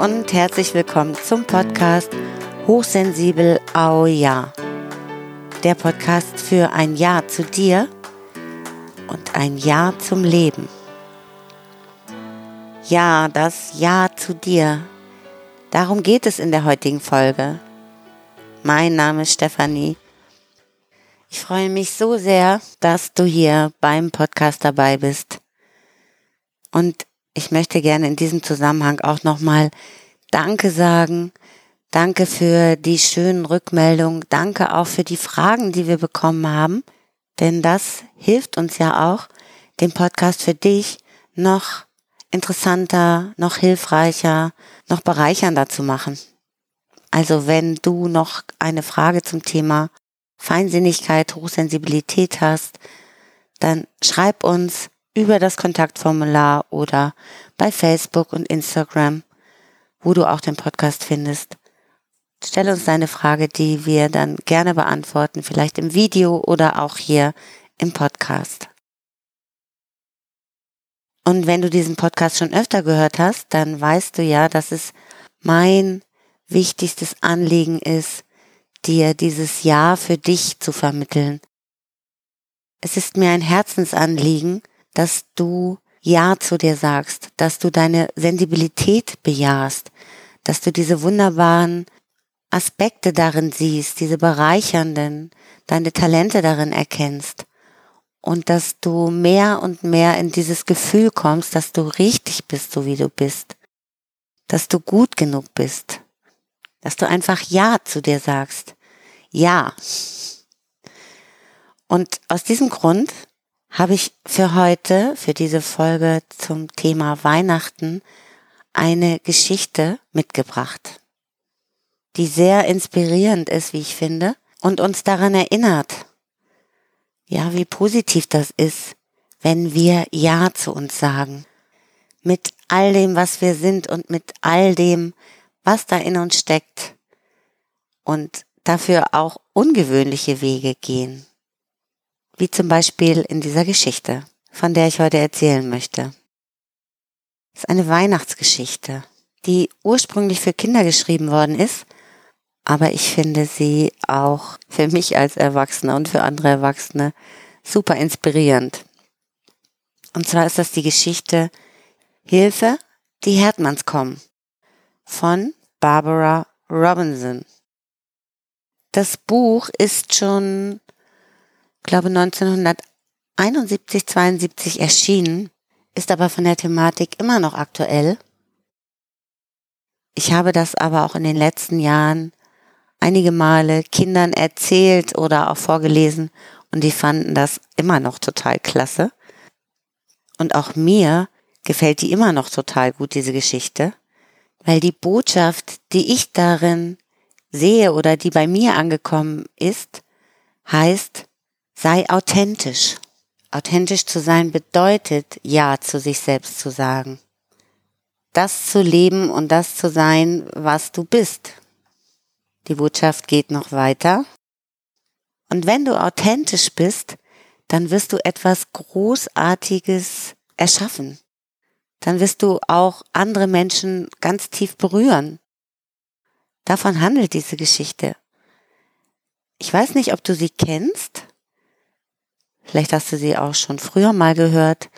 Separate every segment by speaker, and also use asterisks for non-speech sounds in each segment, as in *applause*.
Speaker 1: und herzlich willkommen zum Podcast Hochsensibel Au Ja. Der Podcast für ein Ja zu dir und ein Ja zum Leben. Ja, das Ja zu dir. Darum geht es in der heutigen Folge. Mein Name ist Stefanie. Ich freue mich so sehr, dass du hier beim Podcast dabei bist. Und ich möchte gerne in diesem Zusammenhang auch nochmal Danke sagen. Danke für die schönen Rückmeldungen. Danke auch für die Fragen, die wir bekommen haben. Denn das hilft uns ja auch, den Podcast für dich noch interessanter, noch hilfreicher, noch bereichernder zu machen. Also wenn du noch eine Frage zum Thema Feinsinnigkeit, Hochsensibilität hast, dann schreib uns über das Kontaktformular oder bei Facebook und Instagram, wo du auch den Podcast findest. Stell uns deine Frage, die wir dann gerne beantworten, vielleicht im Video oder auch hier im Podcast. Und wenn du diesen Podcast schon öfter gehört hast, dann weißt du ja, dass es mein wichtigstes Anliegen ist, dir dieses Ja für dich zu vermitteln. Es ist mir ein Herzensanliegen, dass du Ja zu dir sagst, dass du deine Sensibilität bejahst, dass du diese wunderbaren Aspekte darin siehst, diese bereichernden, deine Talente darin erkennst und dass du mehr und mehr in dieses Gefühl kommst, dass du richtig bist, so wie du bist, dass du gut genug bist, dass du einfach Ja zu dir sagst. Ja. Und aus diesem Grund habe ich für heute, für diese Folge zum Thema Weihnachten, eine Geschichte mitgebracht, die sehr inspirierend ist, wie ich finde, und uns daran erinnert, ja, wie positiv das ist, wenn wir Ja zu uns sagen. Mit all dem, was wir sind und mit all dem, was da in uns steckt. Und dafür auch ungewöhnliche Wege gehen wie zum Beispiel in dieser Geschichte, von der ich heute erzählen möchte. Es ist eine Weihnachtsgeschichte, die ursprünglich für Kinder geschrieben worden ist, aber ich finde sie auch für mich als Erwachsener und für andere Erwachsene super inspirierend. Und zwar ist das die Geschichte Hilfe, die Herdmanns kommen von Barbara Robinson. Das Buch ist schon glaube 1971, 72 erschienen, ist aber von der Thematik immer noch aktuell. Ich habe das aber auch in den letzten Jahren einige Male Kindern erzählt oder auch vorgelesen und die fanden das immer noch total klasse. Und auch mir gefällt die immer noch total gut, diese Geschichte, weil die Botschaft, die ich darin sehe oder die bei mir angekommen ist, heißt, Sei authentisch. Authentisch zu sein bedeutet, Ja zu sich selbst zu sagen. Das zu leben und das zu sein, was du bist. Die Botschaft geht noch weiter. Und wenn du authentisch bist, dann wirst du etwas Großartiges erschaffen. Dann wirst du auch andere Menschen ganz tief berühren. Davon handelt diese Geschichte. Ich weiß nicht, ob du sie kennst. Vielleicht hast du sie auch schon früher mal gehört.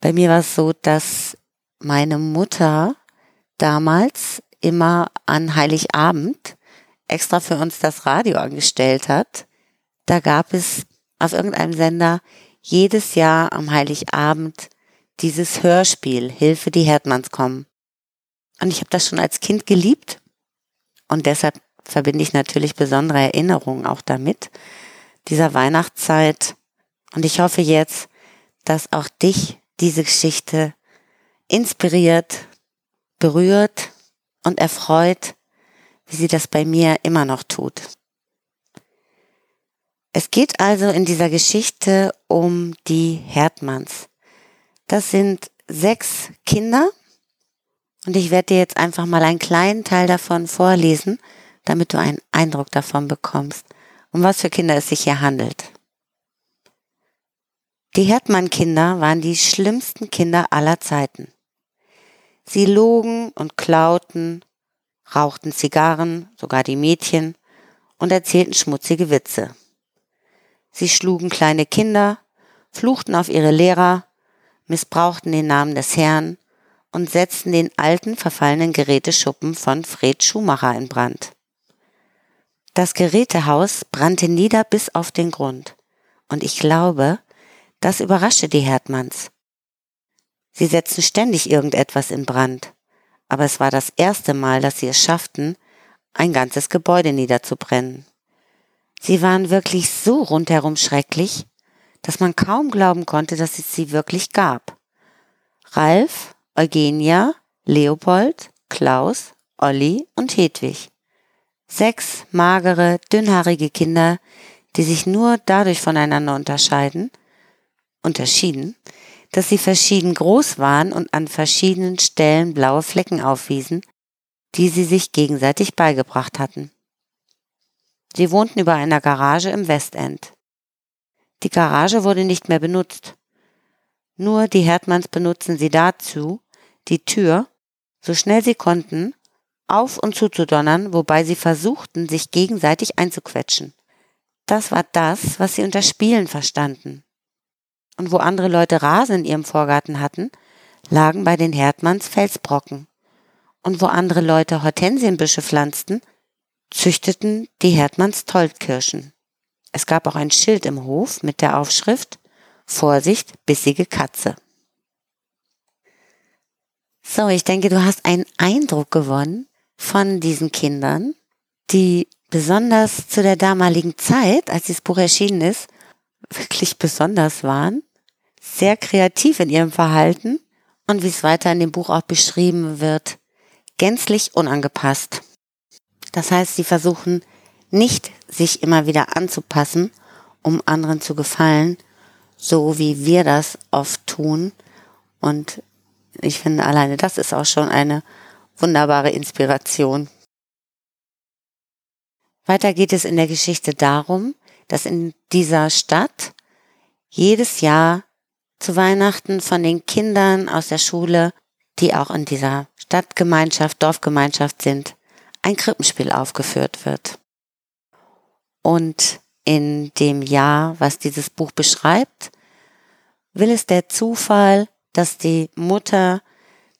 Speaker 1: Bei mir war es so, dass meine Mutter damals immer an Heiligabend extra für uns das Radio angestellt hat. Da gab es auf irgendeinem Sender jedes Jahr am Heiligabend dieses Hörspiel Hilfe, die Herdmanns kommen. Und ich habe das schon als Kind geliebt und deshalb verbinde ich natürlich besondere Erinnerungen auch damit, dieser Weihnachtszeit und ich hoffe jetzt, dass auch dich diese Geschichte inspiriert, berührt und erfreut, wie sie das bei mir immer noch tut. Es geht also in dieser Geschichte um die Herdmanns. Das sind sechs Kinder und ich werde dir jetzt einfach mal einen kleinen Teil davon vorlesen, damit du einen Eindruck davon bekommst, um was für Kinder es sich hier handelt. Die Herdmann-Kinder waren die schlimmsten Kinder aller Zeiten. Sie logen und klauten, rauchten Zigarren, sogar die Mädchen, und erzählten schmutzige Witze. Sie schlugen kleine Kinder, fluchten auf ihre Lehrer, missbrauchten den Namen des Herrn und setzten den alten verfallenen Geräteschuppen von Fred Schumacher in Brand. Das Gerätehaus brannte nieder bis auf den Grund. Und ich glaube, das überraschte die Herdmanns. Sie setzten ständig irgendetwas in Brand. Aber es war das erste Mal, dass sie es schafften, ein ganzes Gebäude niederzubrennen. Sie waren wirklich so rundherum schrecklich, dass man kaum glauben konnte, dass es sie wirklich gab. Ralf, Eugenia, Leopold, Klaus, Olli und Hedwig. Sechs magere, dünnhaarige Kinder, die sich nur dadurch voneinander unterscheiden, unterschieden, dass sie verschieden groß waren und an verschiedenen Stellen blaue Flecken aufwiesen, die sie sich gegenseitig beigebracht hatten. Sie wohnten über einer Garage im Westend. Die Garage wurde nicht mehr benutzt. Nur die Herdmanns benutzten sie dazu, die Tür, so schnell sie konnten, auf und zuzudonnern, wobei sie versuchten, sich gegenseitig einzuquetschen. Das war das, was sie unter Spielen verstanden. Und wo andere Leute Rasen in ihrem Vorgarten hatten, lagen bei den Herdmanns Felsbrocken. Und wo andere Leute Hortensienbüsche pflanzten, züchteten die Herdmanns Tollkirschen. Es gab auch ein Schild im Hof mit der Aufschrift Vorsicht, bissige Katze. So, ich denke, du hast einen Eindruck gewonnen von diesen Kindern, die besonders zu der damaligen Zeit, als dieses Buch erschienen ist, wirklich besonders waren, sehr kreativ in ihrem Verhalten und wie es weiter in dem Buch auch beschrieben wird, gänzlich unangepasst. Das heißt, sie versuchen nicht, sich immer wieder anzupassen, um anderen zu gefallen, so wie wir das oft tun. Und ich finde, alleine das ist auch schon eine wunderbare Inspiration. Weiter geht es in der Geschichte darum, dass in dieser Stadt jedes Jahr zu Weihnachten von den Kindern aus der Schule, die auch in dieser Stadtgemeinschaft, Dorfgemeinschaft sind, ein Krippenspiel aufgeführt wird. Und in dem Jahr, was dieses Buch beschreibt, will es der Zufall, dass die Mutter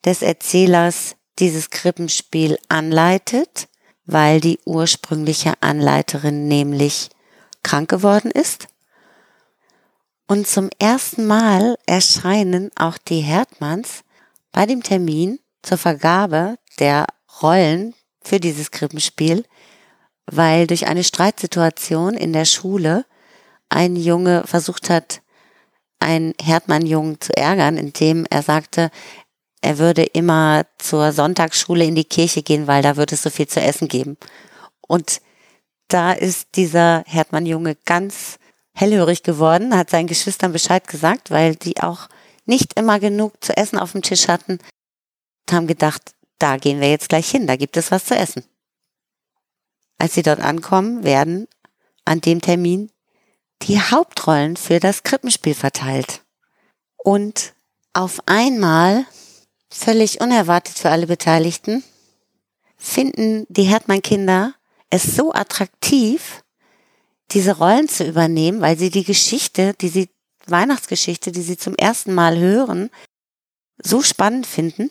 Speaker 1: des Erzählers dieses Krippenspiel anleitet, weil die ursprüngliche Anleiterin nämlich krank geworden ist. Und zum ersten Mal erscheinen auch die Herdmanns bei dem Termin zur Vergabe der Rollen für dieses Krippenspiel, weil durch eine Streitsituation in der Schule ein Junge versucht hat, einen Herdmann-Jungen zu ärgern, indem er sagte, er würde immer zur Sonntagsschule in die Kirche gehen, weil da würde es so viel zu essen geben. Und da ist dieser Herdmann-Junge ganz hellhörig geworden, hat seinen Geschwistern Bescheid gesagt, weil die auch nicht immer genug zu essen auf dem Tisch hatten und haben gedacht, da gehen wir jetzt gleich hin, da gibt es was zu essen. Als sie dort ankommen, werden an dem Termin die Hauptrollen für das Krippenspiel verteilt. Und auf einmal völlig unerwartet für alle Beteiligten, finden die Herdmann-Kinder es so attraktiv, diese Rollen zu übernehmen, weil sie die Geschichte, die sie, Weihnachtsgeschichte, die sie zum ersten Mal hören, so spannend finden,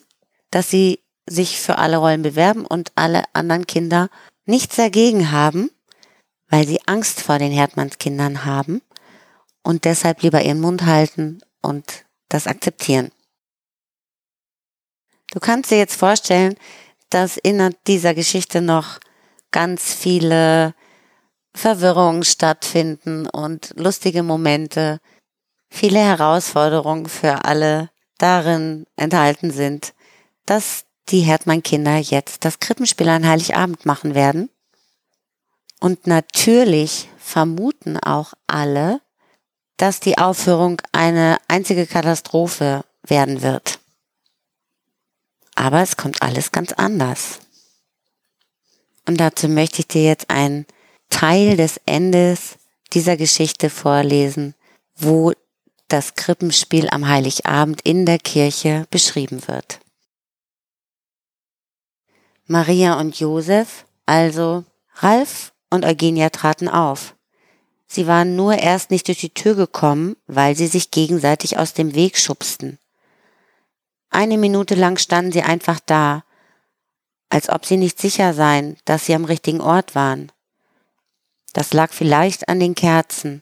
Speaker 1: dass sie sich für alle Rollen bewerben und alle anderen Kinder nichts dagegen haben, weil sie Angst vor den Herdmannskindern haben und deshalb lieber ihren Mund halten und das akzeptieren. Du kannst dir jetzt vorstellen, dass in dieser Geschichte noch ganz viele Verwirrungen stattfinden und lustige Momente, viele Herausforderungen für alle darin enthalten sind, dass die Herdmann-Kinder jetzt das Krippenspiel an Heiligabend machen werden. Und natürlich vermuten auch alle, dass die Aufführung eine einzige Katastrophe werden wird. Aber es kommt alles ganz anders. Und dazu möchte ich dir jetzt einen Teil des Endes dieser Geschichte vorlesen, wo das Krippenspiel am Heiligabend in der Kirche beschrieben wird. Maria und Josef, also Ralf und Eugenia traten auf. Sie waren nur erst nicht durch die Tür gekommen, weil sie sich gegenseitig aus dem Weg schubsten. Eine Minute lang standen sie einfach da, als ob sie nicht sicher seien, dass sie am richtigen Ort waren. Das lag vielleicht an den Kerzen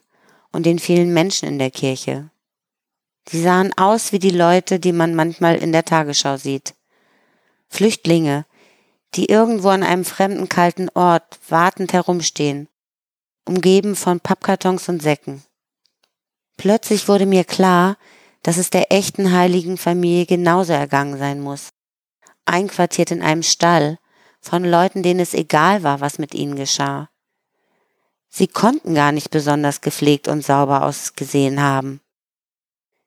Speaker 1: und den vielen Menschen in der Kirche. Sie sahen aus wie die Leute, die man manchmal in der Tagesschau sieht. Flüchtlinge, die irgendwo an einem fremden kalten Ort wartend herumstehen, umgeben von Pappkartons und Säcken. Plötzlich wurde mir klar, dass es der echten heiligen Familie genauso ergangen sein muss. Einquartiert in einem Stall, von Leuten, denen es egal war, was mit ihnen geschah. Sie konnten gar nicht besonders gepflegt und sauber ausgesehen haben.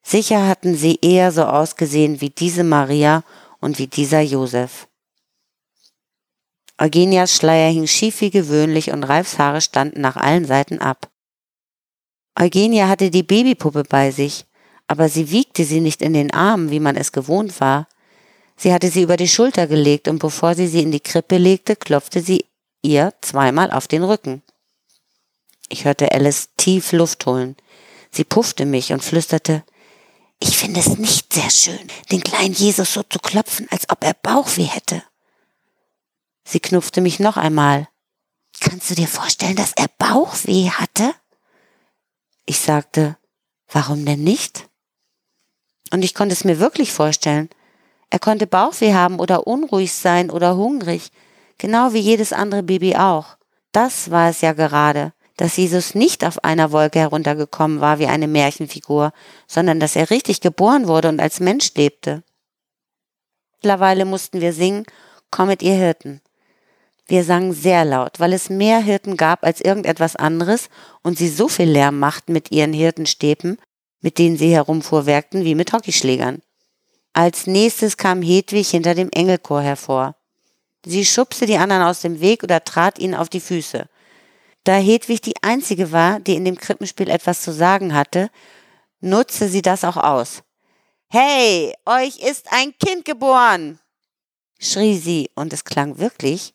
Speaker 1: Sicher hatten sie eher so ausgesehen wie diese Maria und wie dieser Josef. Eugenias Schleier hing schief wie gewöhnlich und Ralfs Haare standen nach allen Seiten ab. Eugenia hatte die Babypuppe bei sich, aber sie wiegte sie nicht in den Armen, wie man es gewohnt war. Sie hatte sie über die Schulter gelegt und bevor sie sie in die Krippe legte, klopfte sie ihr zweimal auf den Rücken. Ich hörte Alice tief Luft holen. Sie puffte mich und flüsterte, ich finde es nicht sehr schön, den kleinen Jesus so zu klopfen, als ob er Bauchweh hätte. Sie knuffte mich noch einmal. Kannst du dir vorstellen, dass er Bauchweh hatte? Ich sagte, warum denn nicht? Und ich konnte es mir wirklich vorstellen. Er konnte Bauchweh haben oder unruhig sein oder hungrig, genau wie jedes andere Baby auch. Das war es ja gerade, dass Jesus nicht auf einer Wolke heruntergekommen war wie eine Märchenfigur, sondern dass er richtig geboren wurde und als Mensch lebte. Mittlerweile mussten wir singen, Kommet ihr Hirten. Wir sangen sehr laut, weil es mehr Hirten gab als irgendetwas anderes und sie so viel Lärm machten mit ihren Hirtenstäben, mit denen sie herumfuhrwerkten wie mit Hockeyschlägern. Als nächstes kam Hedwig hinter dem Engelchor hervor. Sie schubste die anderen aus dem Weg oder trat ihnen auf die Füße. Da Hedwig die einzige war, die in dem Krippenspiel etwas zu sagen hatte, nutzte sie das auch aus. Hey, euch ist ein Kind geboren! schrie sie, und es klang wirklich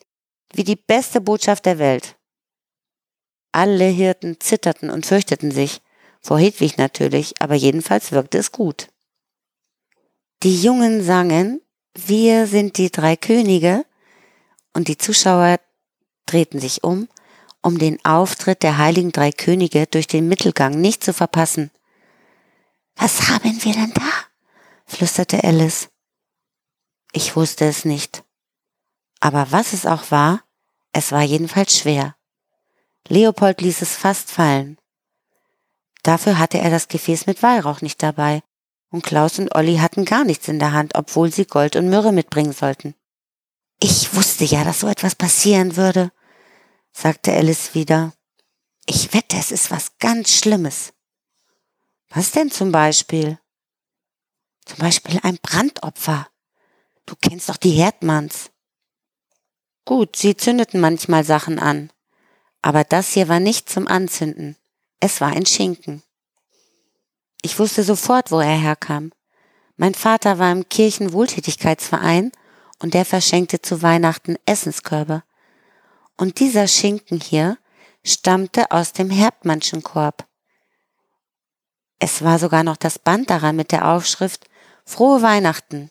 Speaker 1: wie die beste Botschaft der Welt. Alle Hirten zitterten und fürchteten sich, vor Hedwig natürlich, aber jedenfalls wirkte es gut. Die Jungen sangen, wir sind die drei Könige, und die Zuschauer drehten sich um, um den Auftritt der heiligen drei Könige durch den Mittelgang nicht zu verpassen. Was haben wir denn da? flüsterte Alice. Ich wusste es nicht. Aber was es auch war, es war jedenfalls schwer. Leopold ließ es fast fallen. Dafür hatte er das Gefäß mit Weihrauch nicht dabei, und Klaus und Olli hatten gar nichts in der Hand, obwohl sie Gold und Myrrhe mitbringen sollten. Ich wusste ja, dass so etwas passieren würde, sagte Alice wieder. Ich wette, es ist was ganz Schlimmes. Was denn zum Beispiel? Zum Beispiel ein Brandopfer. Du kennst doch die Herdmanns. Gut, sie zündeten manchmal Sachen an. Aber das hier war nicht zum Anzünden. Es war ein Schinken. Ich wusste sofort, wo er herkam. Mein Vater war im Kirchenwohltätigkeitsverein und der verschenkte zu Weihnachten Essenskörbe. Und dieser Schinken hier stammte aus dem Herbmannschen Korb. Es war sogar noch das Band daran mit der Aufschrift Frohe Weihnachten.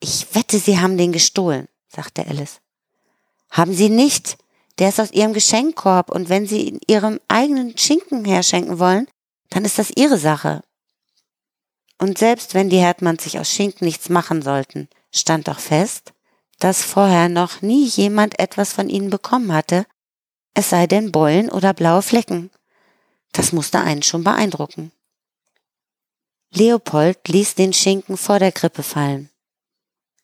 Speaker 1: Ich wette, Sie haben den gestohlen, sagte Alice. Haben Sie nicht. Der ist aus Ihrem Geschenkkorb und wenn Sie in Ihrem eigenen Schinken herschenken wollen, dann ist das Ihre Sache. Und selbst wenn die Herdmanns sich aus Schinken nichts machen sollten, stand doch fest, dass vorher noch nie jemand etwas von ihnen bekommen hatte, es sei denn Beulen oder blaue Flecken. Das musste einen schon beeindrucken. Leopold ließ den Schinken vor der Krippe fallen.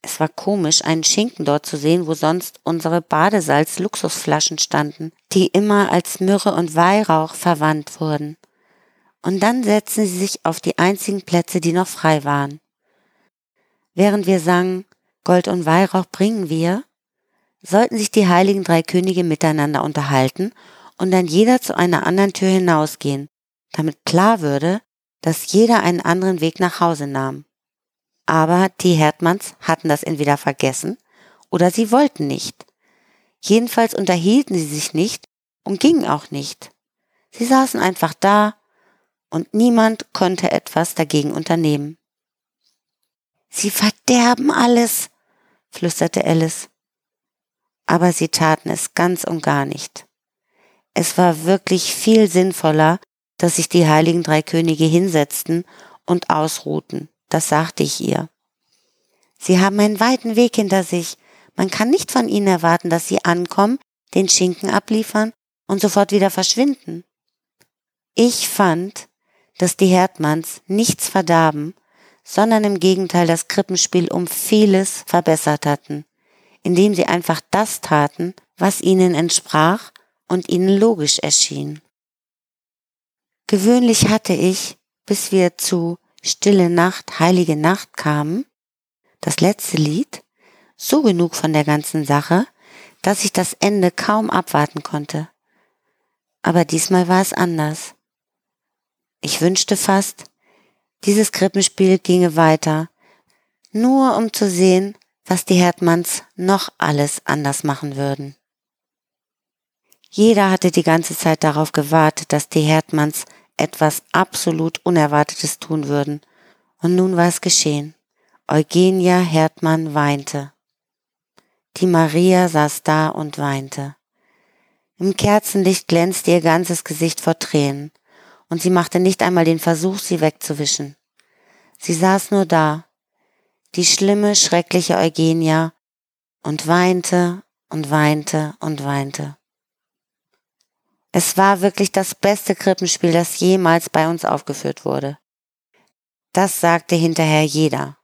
Speaker 1: Es war komisch, einen Schinken dort zu sehen, wo sonst unsere Badesalz-Luxusflaschen standen, die immer als Myrrhe und Weihrauch verwandt wurden. Und dann setzten sie sich auf die einzigen Plätze, die noch frei waren. Während wir sangen, Gold und Weihrauch bringen wir, sollten sich die heiligen drei Könige miteinander unterhalten und dann jeder zu einer anderen Tür hinausgehen, damit klar würde, dass jeder einen anderen Weg nach Hause nahm. Aber die Herdmanns hatten das entweder vergessen oder sie wollten nicht. Jedenfalls unterhielten sie sich nicht und gingen auch nicht. Sie saßen einfach da und niemand konnte etwas dagegen unternehmen. Sie verderben alles, flüsterte Alice. Aber sie taten es ganz und gar nicht. Es war wirklich viel sinnvoller, dass sich die heiligen drei Könige hinsetzten und ausruhten. Das sagte ich ihr. Sie haben einen weiten Weg hinter sich. Man kann nicht von ihnen erwarten, dass sie ankommen, den Schinken abliefern und sofort wieder verschwinden. Ich fand, dass die Herdmanns nichts verdarben, sondern im Gegenteil das Krippenspiel um vieles verbessert hatten, indem sie einfach das taten, was ihnen entsprach und ihnen logisch erschien. Gewöhnlich hatte ich, bis wir zu Stille Nacht, heilige Nacht kamen, das letzte Lied, so genug von der ganzen Sache, dass ich das Ende kaum abwarten konnte. Aber diesmal war es anders. Ich wünschte fast, dieses Krippenspiel ginge weiter, nur um zu sehen, was die Herdmanns noch alles anders machen würden. Jeder hatte die ganze Zeit darauf gewartet, dass die Herdmanns etwas absolut Unerwartetes tun würden, und nun war es geschehen. Eugenia Herdmann weinte. Die Maria saß da und weinte. Im Kerzenlicht glänzte ihr ganzes Gesicht vor Tränen, und sie machte nicht einmal den Versuch, sie wegzuwischen. Sie saß nur da, die schlimme, schreckliche Eugenia, und weinte und weinte und weinte. Es war wirklich das beste Krippenspiel, das jemals bei uns aufgeführt wurde. Das sagte hinterher jeder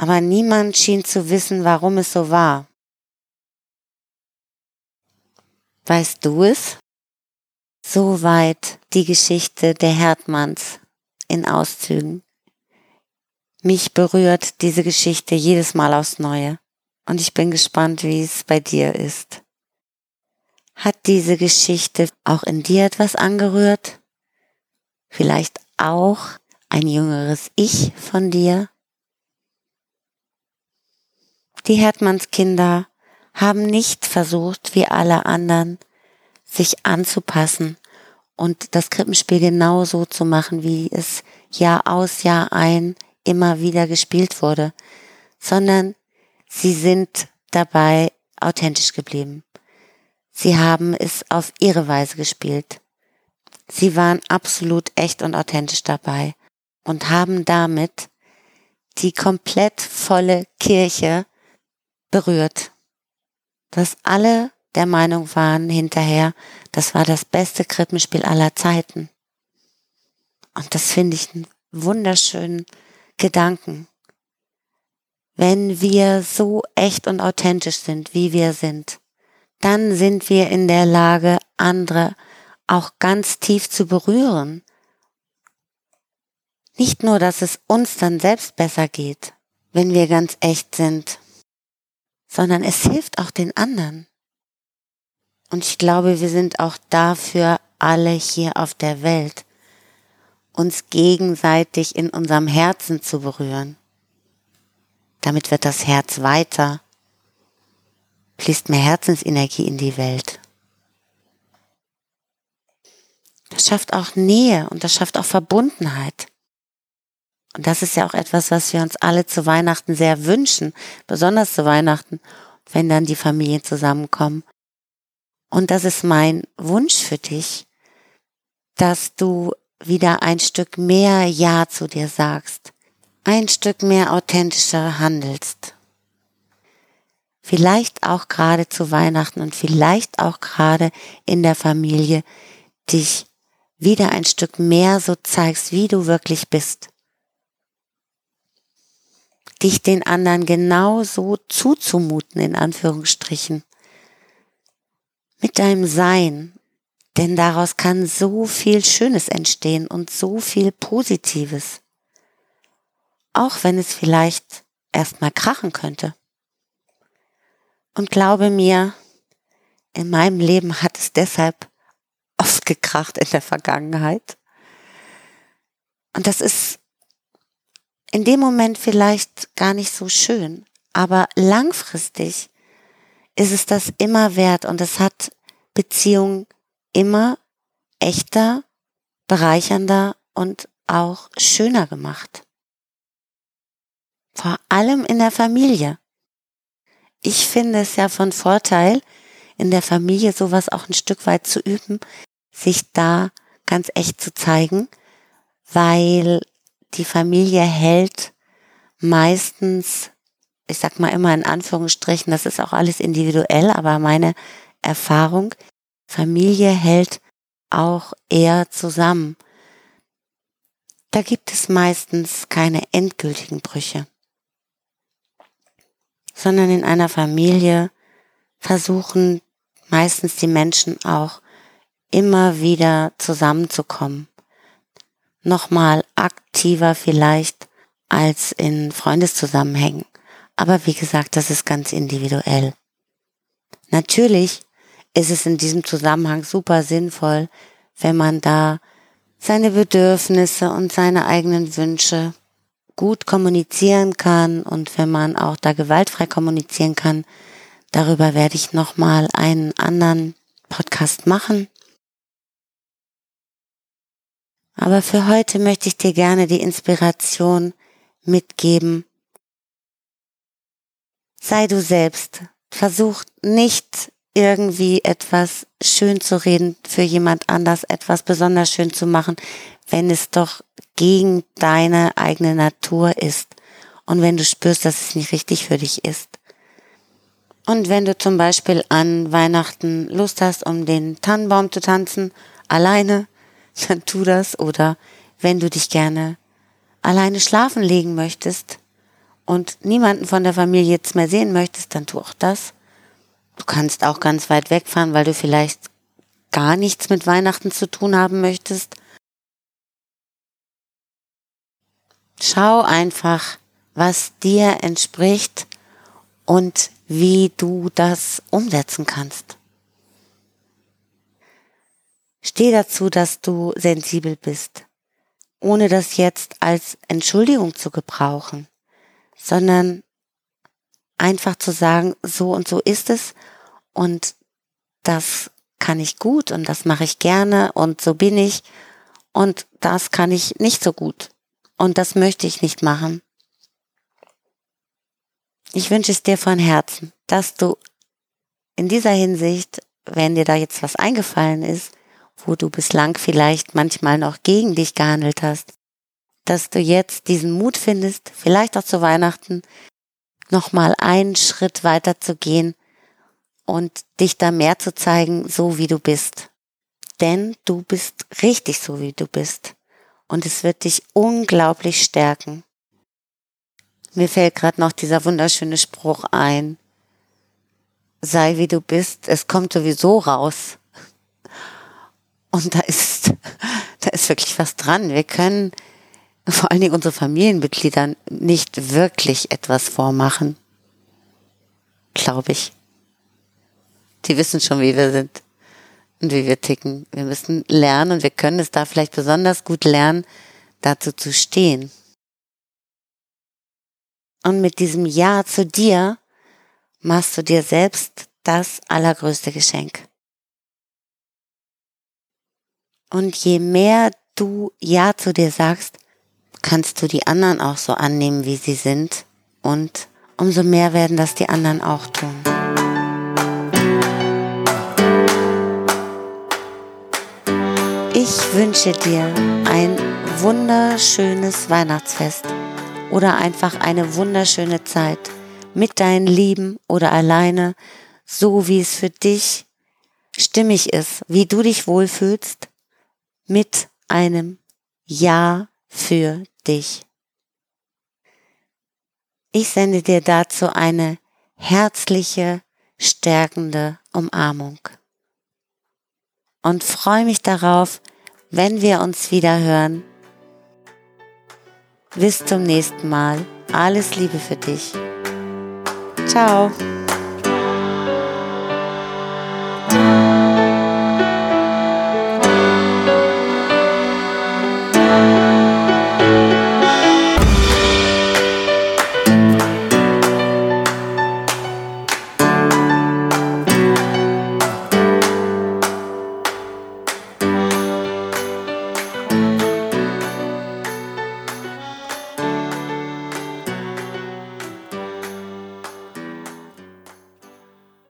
Speaker 1: aber niemand schien zu wissen, warum es so war. Weißt du es? Soweit die Geschichte der Herdmanns in Auszügen. Mich berührt diese Geschichte jedes Mal aufs Neue und ich bin gespannt, wie es bei dir ist. Hat diese Geschichte auch in dir etwas angerührt? Vielleicht auch ein jüngeres Ich von dir? Die Herdmannskinder haben nicht versucht, wie alle anderen, sich anzupassen und das Krippenspiel genau so zu machen, wie es Jahr aus, Jahr ein immer wieder gespielt wurde, sondern sie sind dabei authentisch geblieben. Sie haben es auf ihre Weise gespielt. Sie waren absolut echt und authentisch dabei und haben damit die komplett volle Kirche berührt, dass alle der Meinung waren hinterher, das war das beste Krippenspiel aller Zeiten. Und das finde ich einen wunderschönen Gedanken. Wenn wir so echt und authentisch sind, wie wir sind, dann sind wir in der Lage, andere auch ganz tief zu berühren. Nicht nur, dass es uns dann selbst besser geht, wenn wir ganz echt sind, sondern es hilft auch den anderen. Und ich glaube, wir sind auch dafür alle hier auf der Welt, uns gegenseitig in unserem Herzen zu berühren. Damit wird das Herz weiter, fließt mehr Herzensenergie in die Welt. Das schafft auch Nähe und das schafft auch Verbundenheit. Und das ist ja auch etwas, was wir uns alle zu Weihnachten sehr wünschen, besonders zu Weihnachten, wenn dann die Familien zusammenkommen. Und das ist mein Wunsch für dich, dass du wieder ein Stück mehr Ja zu dir sagst, ein Stück mehr authentischer handelst. Vielleicht auch gerade zu Weihnachten und vielleicht auch gerade in der Familie dich wieder ein Stück mehr so zeigst, wie du wirklich bist dich den anderen genauso zuzumuten, in Anführungsstrichen. Mit deinem Sein. Denn daraus kann so viel Schönes entstehen und so viel Positives. Auch wenn es vielleicht erstmal krachen könnte. Und glaube mir, in meinem Leben hat es deshalb oft gekracht in der Vergangenheit. Und das ist in dem Moment vielleicht gar nicht so schön, aber langfristig ist es das immer wert und es hat Beziehungen immer echter, bereichernder und auch schöner gemacht. Vor allem in der Familie. Ich finde es ja von Vorteil, in der Familie sowas auch ein Stück weit zu üben, sich da ganz echt zu zeigen, weil die Familie hält meistens, ich sag mal immer in Anführungsstrichen, das ist auch alles individuell, aber meine Erfahrung, Familie hält auch eher zusammen. Da gibt es meistens keine endgültigen Brüche, sondern in einer Familie versuchen meistens die Menschen auch immer wieder zusammenzukommen. Nochmal aktiver vielleicht als in Freundeszusammenhängen. Aber wie gesagt, das ist ganz individuell. Natürlich ist es in diesem Zusammenhang super sinnvoll, wenn man da seine Bedürfnisse und seine eigenen Wünsche gut kommunizieren kann und wenn man auch da gewaltfrei kommunizieren kann. Darüber werde ich nochmal einen anderen Podcast machen. Aber für heute möchte ich dir gerne die Inspiration mitgeben. Sei du selbst. Versuch nicht irgendwie etwas schön zu reden für jemand anders, etwas besonders schön zu machen, wenn es doch gegen deine eigene Natur ist und wenn du spürst, dass es nicht richtig für dich ist. Und wenn du zum Beispiel an Weihnachten Lust hast, um den Tannenbaum zu tanzen, alleine, *laughs* dann tu das. Oder wenn du dich gerne alleine schlafen legen möchtest und niemanden von der Familie jetzt mehr sehen möchtest, dann tu auch das. Du kannst auch ganz weit wegfahren, weil du vielleicht gar nichts mit Weihnachten zu tun haben möchtest. Schau einfach, was dir entspricht und wie du das umsetzen kannst. Steh dazu, dass du sensibel bist ohne das jetzt als Entschuldigung zu gebrauchen, sondern einfach zu sagen, so und so ist es und das kann ich gut und das mache ich gerne und so bin ich und das kann ich nicht so gut und das möchte ich nicht machen. Ich wünsche es dir von Herzen, dass du in dieser Hinsicht, wenn dir da jetzt was eingefallen ist, wo du bislang vielleicht manchmal noch gegen dich gehandelt hast, dass du jetzt diesen Mut findest, vielleicht auch zu Weihnachten, nochmal einen Schritt weiter zu gehen und dich da mehr zu zeigen, so wie du bist. Denn du bist richtig so, wie du bist. Und es wird dich unglaublich stärken. Mir fällt gerade noch dieser wunderschöne Spruch ein. Sei wie du bist, es kommt sowieso raus. Und da ist, *laughs* da ist wirklich was dran. Wir können vor allen Dingen unsere Familienmitgliedern nicht wirklich etwas vormachen. Glaube ich. Die wissen schon, wie wir sind und wie wir ticken. Wir müssen lernen und wir können es da vielleicht besonders gut lernen, dazu zu stehen. Und mit diesem Ja zu dir machst du dir selbst das allergrößte Geschenk. Und je mehr du Ja zu dir sagst, kannst du die anderen auch so annehmen, wie sie sind. Und umso mehr werden das die anderen auch tun. Ich wünsche dir ein wunderschönes Weihnachtsfest oder einfach eine wunderschöne Zeit mit deinen Lieben oder alleine, so wie es für dich stimmig ist, wie du dich wohlfühlst mit einem Ja für dich. Ich sende dir dazu eine herzliche, stärkende Umarmung und freue mich darauf, wenn wir uns wieder hören. Bis zum nächsten Mal. Alles Liebe für dich. Ciao.